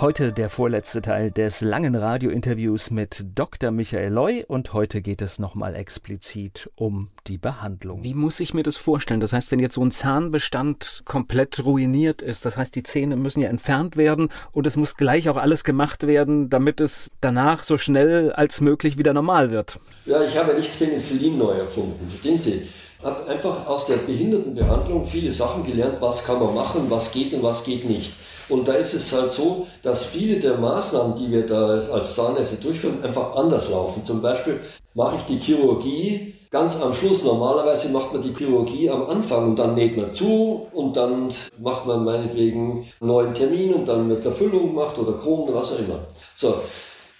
Heute der vorletzte Teil des langen Radiointerviews mit Dr. Michael Loy und heute geht es nochmal explizit um die Behandlung. Wie muss ich mir das vorstellen? Das heißt, wenn jetzt so ein Zahnbestand komplett ruiniert ist, das heißt, die Zähne müssen ja entfernt werden und es muss gleich auch alles gemacht werden, damit es danach so schnell als möglich wieder normal wird. Ja, ich habe nicht Penicillin neu erfunden, verstehen Sie? Ich habe einfach aus der Behindertenbehandlung viele Sachen gelernt, was kann man machen, was geht und was geht nicht. Und da ist es halt so, dass viele der Maßnahmen, die wir da als Zahnärzte durchführen, einfach anders laufen. Zum Beispiel mache ich die Chirurgie ganz am Schluss. Normalerweise macht man die Chirurgie am Anfang und dann näht man zu und dann macht man meinetwegen einen neuen Termin und dann wird der Füllung gemacht oder Kronen was auch immer. So,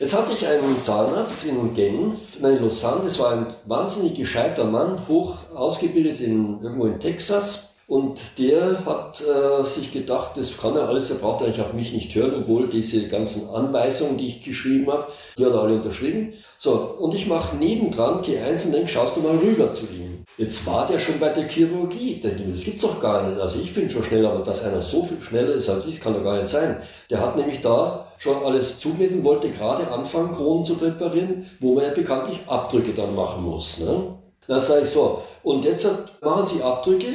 Jetzt hatte ich einen Zahnarzt in Genf, nein, Lausanne, das war ein wahnsinnig gescheiter Mann, hoch ausgebildet in, irgendwo in Texas. Und der hat äh, sich gedacht, das kann er alles, er braucht eigentlich auf mich nicht hören, obwohl diese ganzen Anweisungen, die ich geschrieben habe, die hat er alle unterschrieben. So, und ich mache nebendran die einzelnen, schaust du mal rüber zu ihm. Jetzt war der schon bei der Chirurgie. Ich, das gibt's doch gar nicht. Also ich bin schon schnell, aber dass einer so viel schneller ist als ich, kann doch gar nicht sein. Der hat nämlich da schon alles zugeschnitten, wollte gerade anfangen, Kronen zu präparieren, wo man ja bekanntlich Abdrücke dann machen muss. Ne? Dann sage ich so, und jetzt machen Sie Abdrücke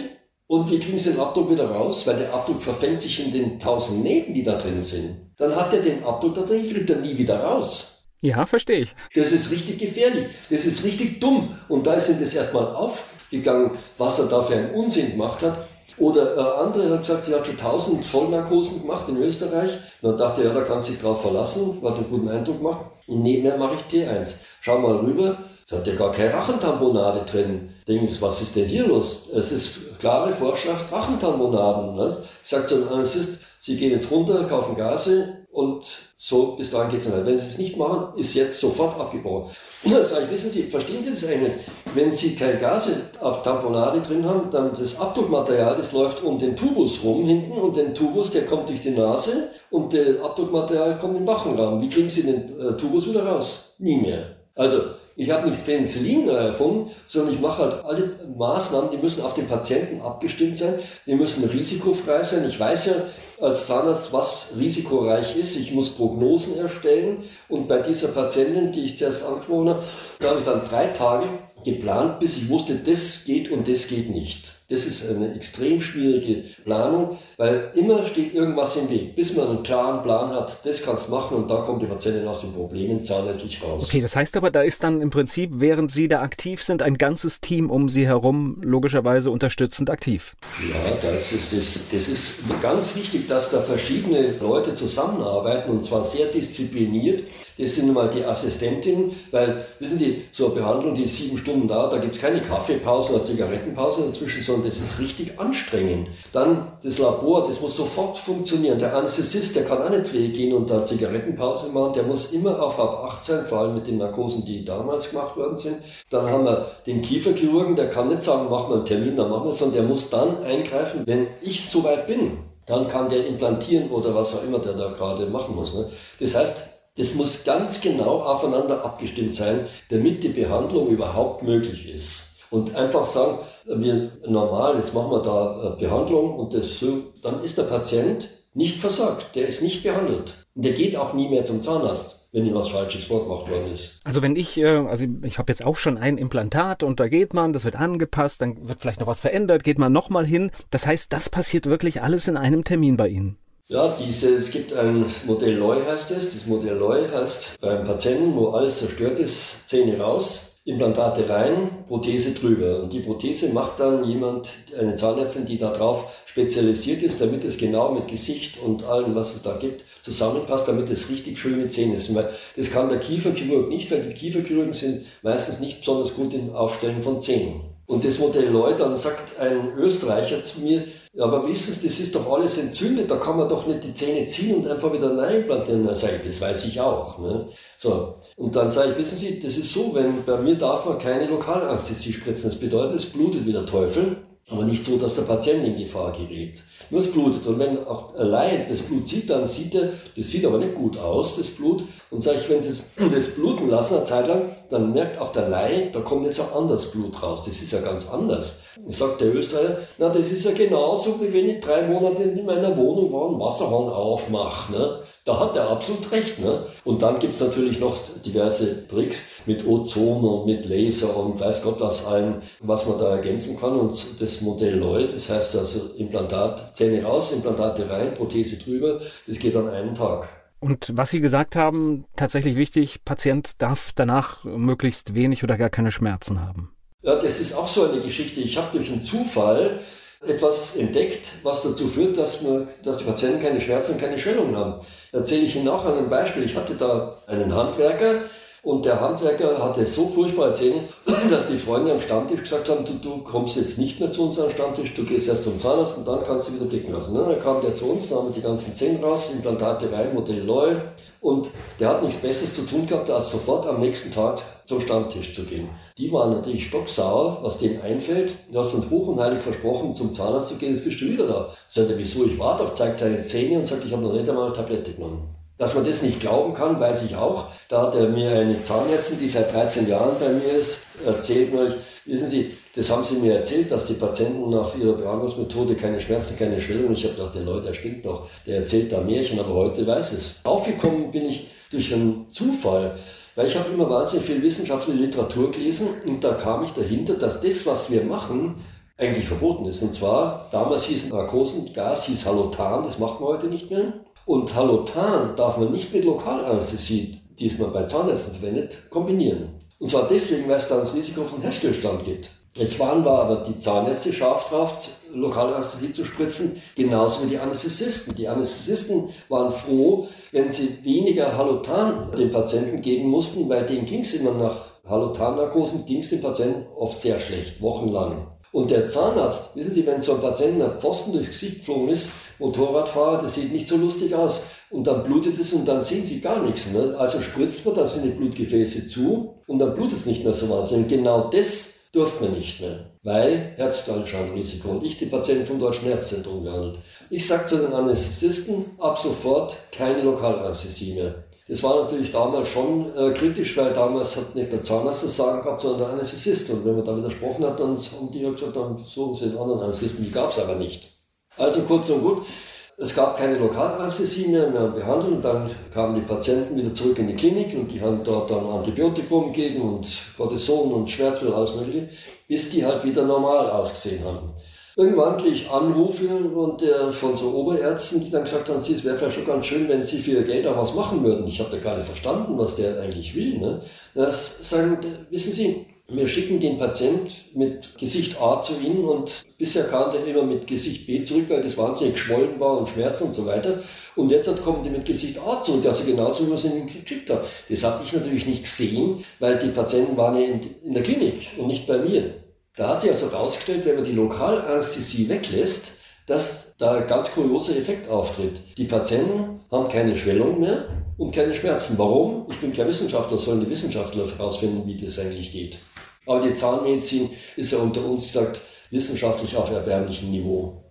und wie kriegen Sie den Abdruck wieder raus? Weil der Abdruck verfängt sich in den tausend Nähten, die da drin sind. Dann hat er den Abdruck da drin, kriegt er nie wieder raus. Ja, verstehe ich. Das ist richtig gefährlich. Das ist richtig dumm. Und da ist ihm das erstmal aufgegangen, was er da für einen Unsinn gemacht hat. Oder äh, andere hat gesagt, sie hat schon tausend Vollnarkosen gemacht in Österreich. Und dann dachte er, ja, da kannst du dich drauf verlassen, hat einen guten Eindruck gemacht. Und nebenher mache ich T1. Schau mal rüber, es hat ja gar keine Rachentamponade drin. Denke ich, was ist denn hier los? Es ist klare Vorschrift Rachentamponaden. Ne? Sagt so Sie gehen jetzt runter, kaufen Gase und so bis dahin geht es nicht Wenn Sie es nicht machen, ist jetzt sofort abgebrochen. Sag ich, wissen Sie, verstehen Sie das eigentlich? Wenn Sie keine Gase auf Tamponade drin haben, dann das Abdruckmaterial, das läuft um den Tubus rum hinten und den Tubus, der kommt durch die Nase und das Abdruckmaterial kommt in den Bachenraum. Wie kriegen Sie den äh, Tubus wieder raus? Nie mehr. Also ich habe nicht Penicillin erfunden, sondern ich mache halt alle Maßnahmen, die müssen auf den Patienten abgestimmt sein, die müssen risikofrei sein. Ich weiß ja als Zahnarzt, was risikoreich ist. Ich muss Prognosen erstellen und bei dieser Patientin, die ich zuerst angesprochen habe, da habe ich dann drei Tage geplant, bis ich wusste, das geht und das geht nicht. Das ist eine extrem schwierige Planung, weil immer steht irgendwas im Weg, bis man einen klaren Plan hat, das kannst du machen und da kommt die Patientin aus den Problemen zahnrechtlich raus. Okay, das heißt aber, da ist dann im Prinzip, während Sie da aktiv sind, ein ganzes Team um Sie herum logischerweise unterstützend aktiv. Ja, das ist, das, das ist ganz wichtig, dass da verschiedene Leute zusammenarbeiten und zwar sehr diszipliniert. Das sind mal die Assistentinnen, weil, wissen Sie, so eine Behandlung, die sieben Stunden dauert, da gibt es keine Kaffeepause oder Zigarettenpause dazwischen, sondern das ist richtig anstrengend. Dann das Labor, das muss sofort funktionieren. Der Anästhesist, der kann auch nicht weggehen und da Zigarettenpause machen, der muss immer auf halb acht sein, vor allem mit den Narkosen, die damals gemacht worden sind. Dann haben wir den Kieferchirurgen, der kann nicht sagen, machen wir einen Termin, dann machen wir es, sondern der muss dann eingreifen, wenn ich soweit bin. Dann kann der implantieren oder was auch immer der da gerade machen muss. Ne? Das heißt, das muss ganz genau aufeinander abgestimmt sein, damit die Behandlung überhaupt möglich ist. Und einfach sagen, wir normal, jetzt machen wir da äh, Behandlung und das so, dann ist der Patient nicht versorgt, der ist nicht behandelt. Und der geht auch nie mehr zum Zahnarzt wenn ihm was Falsches vorgemacht worden ist. Also wenn ich, äh, also ich habe jetzt auch schon ein Implantat und da geht man, das wird angepasst, dann wird vielleicht noch was verändert, geht man nochmal hin. Das heißt, das passiert wirklich alles in einem Termin bei Ihnen. Ja, diese, es gibt ein Modell Loy heißt es. Das Modell Loy heißt beim Patienten, wo alles zerstört ist, Zähne raus, Implantate rein, Prothese drüber. Und die Prothese macht dann jemand, eine Zahnärztin, die da drauf spezialisiert ist, damit es genau mit Gesicht und allem, was es da gibt, zusammenpasst, damit es richtig schöne Zähne sind. Das kann der Kieferchirurg nicht, weil die Kieferchirurgen sind meistens nicht besonders gut im Aufstellen von Zähnen. Und das Modell Loy, dann sagt ein Österreicher zu mir, ja, aber wissen Sie, das ist doch alles entzündet, da kann man doch nicht die Zähne ziehen und einfach wieder implantieren. Dann sage ich, das weiß ich auch. Ne? So, und dann sage ich, wissen Sie, das ist so, wenn bei mir darf man keine Lokalanästhesie spritzen. Das bedeutet, es blutet wie der Teufel, aber nicht so, dass der Patient in Gefahr gerät. Nur es blutet. Und wenn auch allein das Blut sieht, dann sieht er, das sieht aber nicht gut aus, das Blut. Und sage ich, wenn Sie das bluten lassen eine Zeit lang, dann merkt auch der Laie, da kommt jetzt ein anderes Blut raus. Das ist ja ganz anders. Sagt der Österreicher, na, das ist ja genauso, wie wenn ich drei Monate in meiner Wohnung war und Wasserhahn aufmache. Ne? Da hat er absolut recht. Ne? Und dann gibt es natürlich noch diverse Tricks mit Ozon und mit Laser und weiß Gott was allem, was man da ergänzen kann. Und das Modell Lloyd, das heißt also Implantat, Zähne raus, Implantate rein, Prothese drüber, das geht an einem Tag. Und was Sie gesagt haben, tatsächlich wichtig, Patient darf danach möglichst wenig oder gar keine Schmerzen haben. Ja, das ist auch so eine Geschichte. Ich habe durch einen Zufall etwas entdeckt, was dazu führt, dass, man, dass die Patienten keine Schmerzen keine Schwellungen haben. Erzähle ich Ihnen auch an einem Beispiel. Ich hatte da einen Handwerker und der Handwerker hatte so furchtbare Zähne, dass die Freunde am Stammtisch gesagt haben, du, du kommst jetzt nicht mehr zu uns am Stammtisch, du gehst erst zum Zahnarzt und dann kannst du wieder blicken lassen. Dann kam der zu uns, wir die ganzen Zähne raus, Implantate rein, Modell neu, und der hat nichts Besseres zu tun gehabt, als sofort am nächsten Tag zum Stammtisch zu gehen. Die waren natürlich stocksauer, was dem einfällt. Du hast uns hoch und heilig versprochen, zum Zahnarzt zu gehen, jetzt bist du wieder da. Sagt er, wieso? Ich war doch, zeigt seine Zähne und sagt, ich habe noch nicht einmal eine Tablette genommen. Dass man das nicht glauben kann, weiß ich auch. Da hat er mir eine Zahnärztin, die seit 13 Jahren bei mir ist, erzählt wissen Sie, das haben sie mir erzählt, dass die Patienten nach ihrer Behandlungsmethode keine Schmerzen, keine Schwellung. Ich habe gedacht, der Leute, der spinnt doch, der erzählt da Märchen, aber heute weiß es. Aufgekommen bin ich durch einen Zufall, weil ich habe immer wahnsinnig viel wissenschaftliche Literatur gelesen und da kam ich dahinter, dass das, was wir machen, eigentlich verboten ist. Und zwar, damals hieß Narkosengas, hieß Halotan, das macht man heute nicht mehr. Und Halotan darf man nicht mit Lokalanästhesie, die man bei Zahnärzten verwendet, kombinieren. Und zwar deswegen, weil es dann das Risiko von Herzstillstand gibt. Jetzt waren wir aber die Zahnärzte scharf drauf, Lokalanästhesie zu spritzen, genauso wie die Anästhesisten. Die Anästhesisten waren froh, wenn sie weniger Halotan den Patienten geben mussten, weil denen ging es immer nach Halotan-Narkosen, ging es den Patienten oft sehr schlecht, wochenlang. Und der Zahnarzt, wissen Sie, wenn so ein Patient ein Pfosten durchs Gesicht geflogen ist, Motorradfahrer, das sieht nicht so lustig aus. Und dann blutet es und dann sehen Sie gar nichts. Ne? Also spritzt man da seine Blutgefäße zu und dann blutet es nicht mehr so wahnsinnig. Genau das durfte man nicht mehr, weil Herzstillstandrisiko. Und ich die Patienten vom Deutschen Herzzentrum gehandelt. Ich sage zu den Anästhesisten, ab sofort keine Lokalanästhesie mehr. Das war natürlich damals schon äh, kritisch, weil damals hat nicht der Zahnarzt das Sagen gehabt, sondern der Anästhesist. Und wenn man da widersprochen hat, dann haben die halt gesagt, dann suchen sie einen anderen Anästhesisten. Die gab es aber nicht. Also kurz und gut, es gab keine Lokalanästhesie mehr, mehr behandelt. Und dann kamen die Patienten wieder zurück in die Klinik und die haben dort dann Antibiotikum gegeben und Cortison und Schmerzmittel, alles mögliche, bis die halt wieder normal ausgesehen haben. Irgendwann kriege ich Anrufe und der von so Oberärzten, die dann gesagt haben, Sie, es wäre vielleicht schon ganz schön, wenn Sie für Ihr Geld auch was machen würden. Ich habe da gar nicht verstanden, was der eigentlich will. Ne? Das sagen, wissen Sie, wir schicken den Patient mit Gesicht A zu Ihnen und bisher kam der immer mit Gesicht B zurück, weil das wahnsinnig geschwollen war und Schmerzen und so weiter. Und jetzt kommen die mit Gesicht A zurück, also genauso wie man es ihnen geschickt hat. Das habe ich natürlich nicht gesehen, weil die Patienten waren ja in der Klinik und nicht bei mir. Da hat sich also herausgestellt, wenn man die Lokalanästhesie weglässt, dass da ein ganz kurioser Effekt auftritt. Die Patienten haben keine Schwellung mehr und keine Schmerzen. Warum? Ich bin kein Wissenschaftler, sollen die Wissenschaftler herausfinden, wie das eigentlich geht. Aber die Zahnmedizin ist ja unter uns gesagt wissenschaftlich auf erbärmlichem Niveau.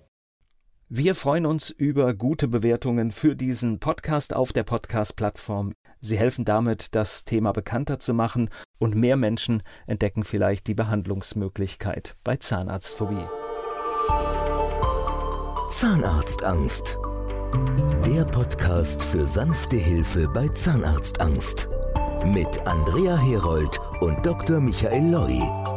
Wir freuen uns über gute Bewertungen für diesen Podcast auf der Podcast-Plattform. Sie helfen damit, das Thema bekannter zu machen und mehr Menschen entdecken vielleicht die Behandlungsmöglichkeit bei Zahnarztphobie. Zahnarztangst. Der Podcast für sanfte Hilfe bei Zahnarztangst. Mit Andrea Herold und Dr. Michael Loi.